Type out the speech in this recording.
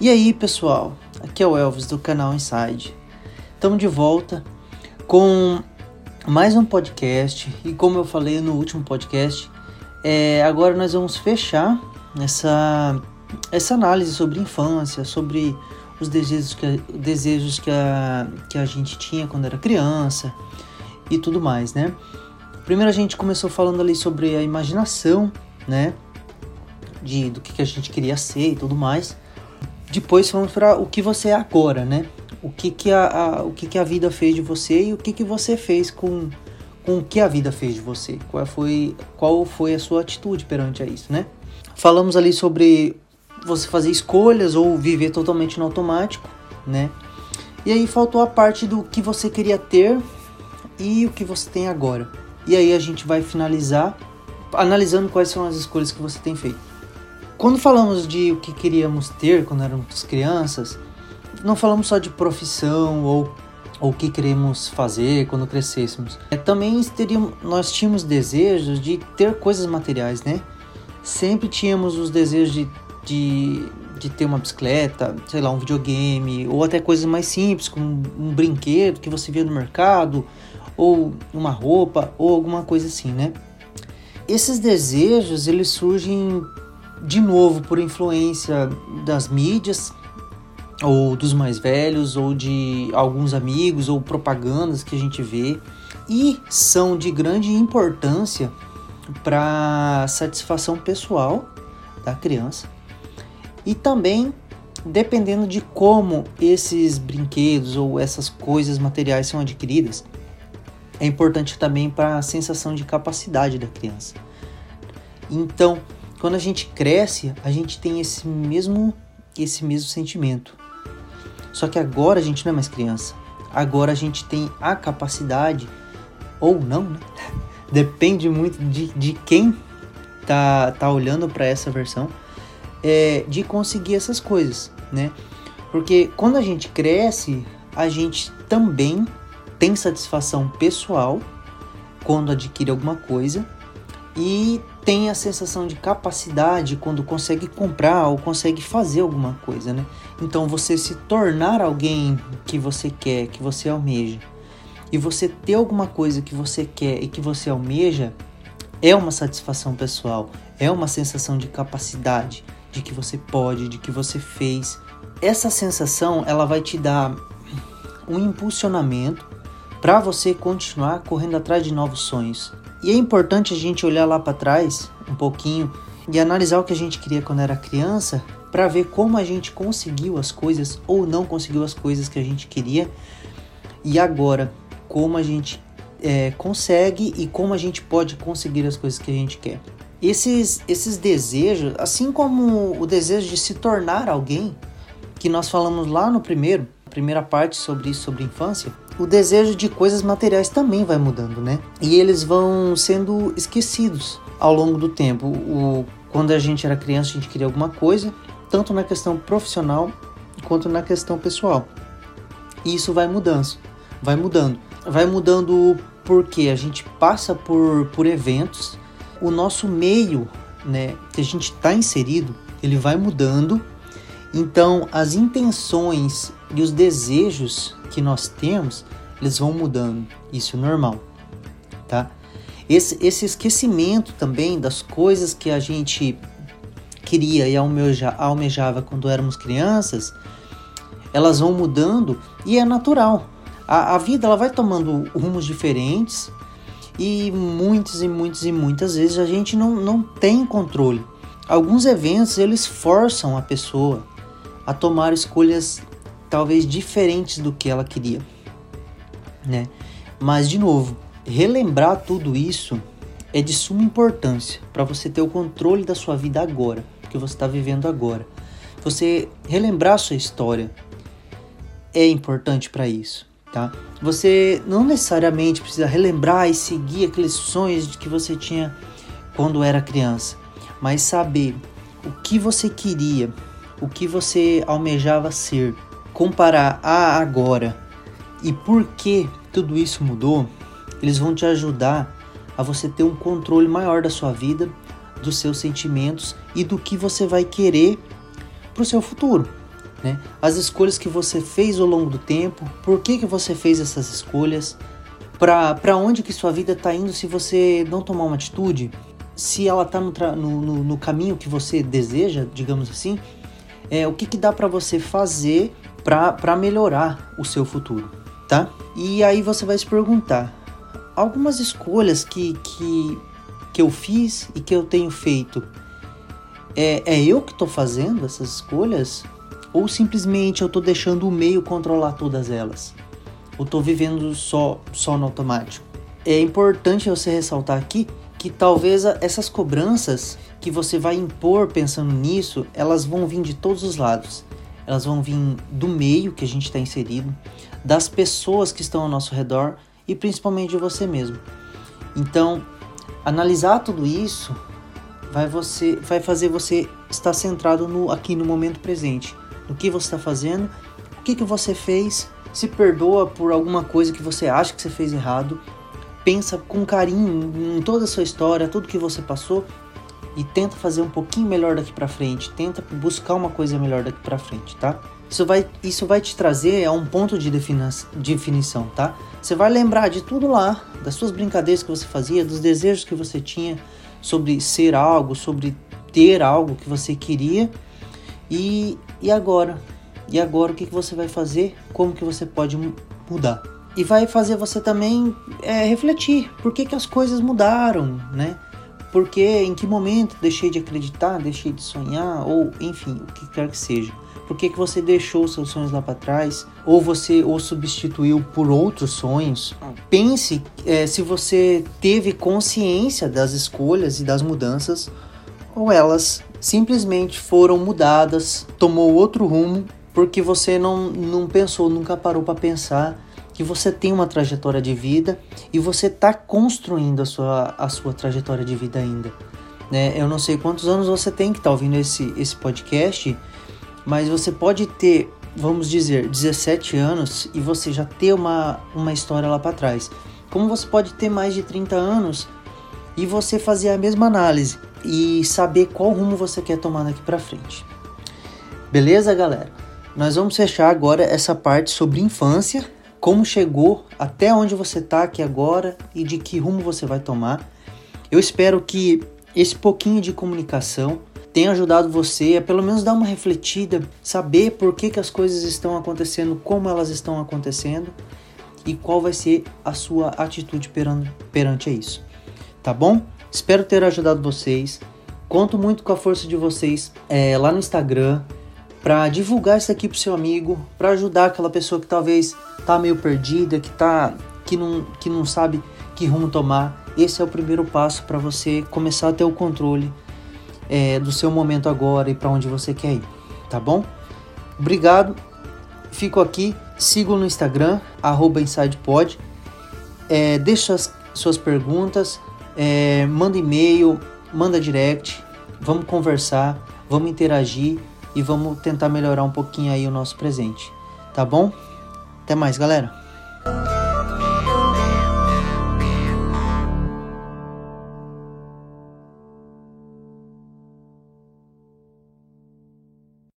E aí, pessoal? Aqui é o Elvis do canal Inside. Estamos de volta com mais um podcast e como eu falei no último podcast, é, agora nós vamos fechar essa essa análise sobre infância, sobre os desejos que, desejos que, a, que a gente tinha quando era criança e tudo mais, né? Primeiro a gente começou falando ali sobre a imaginação, né? De, do que, que a gente queria ser e tudo mais. Depois vamos para o que você é agora, né? O que, que, a, a, o que, que a vida fez de você e o que, que você fez com, com o que a vida fez de você. Qual foi, qual foi a sua atitude perante a isso, né? Falamos ali sobre você fazer escolhas ou viver totalmente no automático, né? E aí faltou a parte do que você queria ter e o que você tem agora. E aí a gente vai finalizar analisando quais são as escolhas que você tem feito. Quando falamos de o que queríamos ter quando éramos crianças, não falamos só de profissão ou o que queremos fazer quando crescêssemos. É, também teríamos, nós tínhamos desejos de ter coisas materiais, né? Sempre tínhamos os desejos de, de, de ter uma bicicleta, sei lá, um videogame, ou até coisas mais simples, como um brinquedo que você via no mercado, ou uma roupa, ou alguma coisa assim, né? Esses desejos, eles surgem de novo por influência das mídias, ou dos mais velhos, ou de alguns amigos, ou propagandas que a gente vê, e são de grande importância para satisfação pessoal da criança e também dependendo de como esses brinquedos ou essas coisas materiais são adquiridas, é importante também para a sensação de capacidade da criança. Então, quando a gente cresce, a gente tem esse mesmo esse mesmo sentimento. Só que agora a gente não é mais criança. Agora a gente tem a capacidade ou não, né? Depende muito de, de quem tá, tá olhando para essa versão é, de conseguir essas coisas, né? Porque quando a gente cresce, a gente também tem satisfação pessoal quando adquire alguma coisa e tem a sensação de capacidade quando consegue comprar ou consegue fazer alguma coisa, né? Então você se tornar alguém que você quer, que você almeja, e você ter alguma coisa que você quer e que você almeja é uma satisfação pessoal, é uma sensação de capacidade, de que você pode, de que você fez. Essa sensação ela vai te dar um impulsionamento para você continuar correndo atrás de novos sonhos. E é importante a gente olhar lá para trás um pouquinho e analisar o que a gente queria quando era criança para ver como a gente conseguiu as coisas ou não conseguiu as coisas que a gente queria e agora como a gente é, consegue e como a gente pode conseguir as coisas que a gente quer. Esses, esses desejos, assim como o desejo de se tornar alguém, que nós falamos lá no primeiro, primeira parte sobre isso, sobre infância, o desejo de coisas materiais também vai mudando, né? E eles vão sendo esquecidos ao longo do tempo. O, quando a gente era criança, a gente queria alguma coisa, tanto na questão profissional quanto na questão pessoal. E isso vai mudando, vai mudando. Vai mudando porque a gente passa por, por eventos, o nosso meio né, que a gente está inserido, ele vai mudando. Então, as intenções e os desejos que nós temos, eles vão mudando. Isso é normal, tá? Esse, esse esquecimento também das coisas que a gente queria e almeja, almejava quando éramos crianças, elas vão mudando e é natural. A, a vida ela vai tomando rumos diferentes e muitas e muitas e muitas vezes a gente não, não tem controle. Alguns eventos eles forçam a pessoa a tomar escolhas talvez diferentes do que ela queria, né? Mas de novo, relembrar tudo isso é de suma importância para você ter o controle da sua vida agora, que você está vivendo agora. Você relembrar a sua história é importante para isso, tá? Você não necessariamente precisa relembrar e seguir aqueles sonhos que você tinha quando era criança, mas saber o que você queria, o que você almejava ser comparar a agora e por que tudo isso mudou, eles vão te ajudar a você ter um controle maior da sua vida, dos seus sentimentos e do que você vai querer para o seu futuro, né? As escolhas que você fez ao longo do tempo, por que, que você fez essas escolhas, para onde que sua vida está indo se você não tomar uma atitude, se ela está no, no, no, caminho que você deseja, digamos assim, é, o que, que dá para você fazer para melhorar o seu futuro, tá? E aí você vai se perguntar, algumas escolhas que, que, que eu fiz e que eu tenho feito, é, é eu que estou fazendo essas escolhas? Ou simplesmente eu estou deixando o meio controlar todas elas? Ou estou vivendo só, só no automático? É importante você ressaltar aqui que talvez essas cobranças que você vai impor pensando nisso, elas vão vir de todos os lados. Elas vão vir do meio que a gente está inserido, das pessoas que estão ao nosso redor e principalmente de você mesmo. Então, analisar tudo isso vai você vai fazer você estar centrado no aqui no momento presente do que você está fazendo, o que, que você fez, se perdoa por alguma coisa que você acha que você fez errado, pensa com carinho em toda a sua história, tudo que você passou e tenta fazer um pouquinho melhor daqui para frente, tenta buscar uma coisa melhor daqui para frente, tá? Isso vai, isso vai te trazer a um ponto de definição, tá? Você vai lembrar de tudo lá, das suas brincadeiras que você fazia, dos desejos que você tinha sobre ser algo, sobre ter algo que você queria e, e agora? E agora o que, que você vai fazer? Como que você pode mudar? E vai fazer você também é, refletir por que, que as coisas mudaram, né? Porque em que momento deixei de acreditar, deixei de sonhar, ou enfim, o que quer que seja. Por que, que você deixou seus sonhos lá para trás? Ou você os substituiu por outros sonhos? Pense é, se você teve consciência das escolhas e das mudanças, ou elas simplesmente foram mudadas, tomou outro rumo, porque você não, não pensou, nunca parou para pensar que você tem uma trajetória de vida e você está construindo a sua, a sua trajetória de vida ainda. Né? Eu não sei quantos anos você tem que estar tá ouvindo esse, esse podcast, mas você pode ter, vamos dizer, 17 anos e você já ter uma, uma história lá para trás. Como você pode ter mais de 30 anos e você fazer a mesma análise e saber qual rumo você quer tomar daqui para frente. Beleza, galera? Nós vamos fechar agora essa parte sobre infância, como chegou até onde você está aqui agora e de que rumo você vai tomar. Eu espero que esse pouquinho de comunicação tenha ajudado você a pelo menos dar uma refletida, saber por que, que as coisas estão acontecendo, como elas estão acontecendo e qual vai ser a sua atitude perante, perante isso. Tá bom? Espero ter ajudado vocês. Conto muito com a força de vocês é, lá no Instagram para divulgar isso aqui pro seu amigo, para ajudar aquela pessoa que talvez tá meio perdida, que tá que não que não sabe que rumo tomar. Esse é o primeiro passo para você começar a ter o controle é, do seu momento agora e para onde você quer ir, tá bom? Obrigado. Fico aqui. Sigo no Instagram @insidepod. É, deixe suas, suas perguntas é, manda e-mail, manda direct, vamos conversar, vamos interagir e vamos tentar melhorar um pouquinho aí o nosso presente, tá bom? Até mais, galera.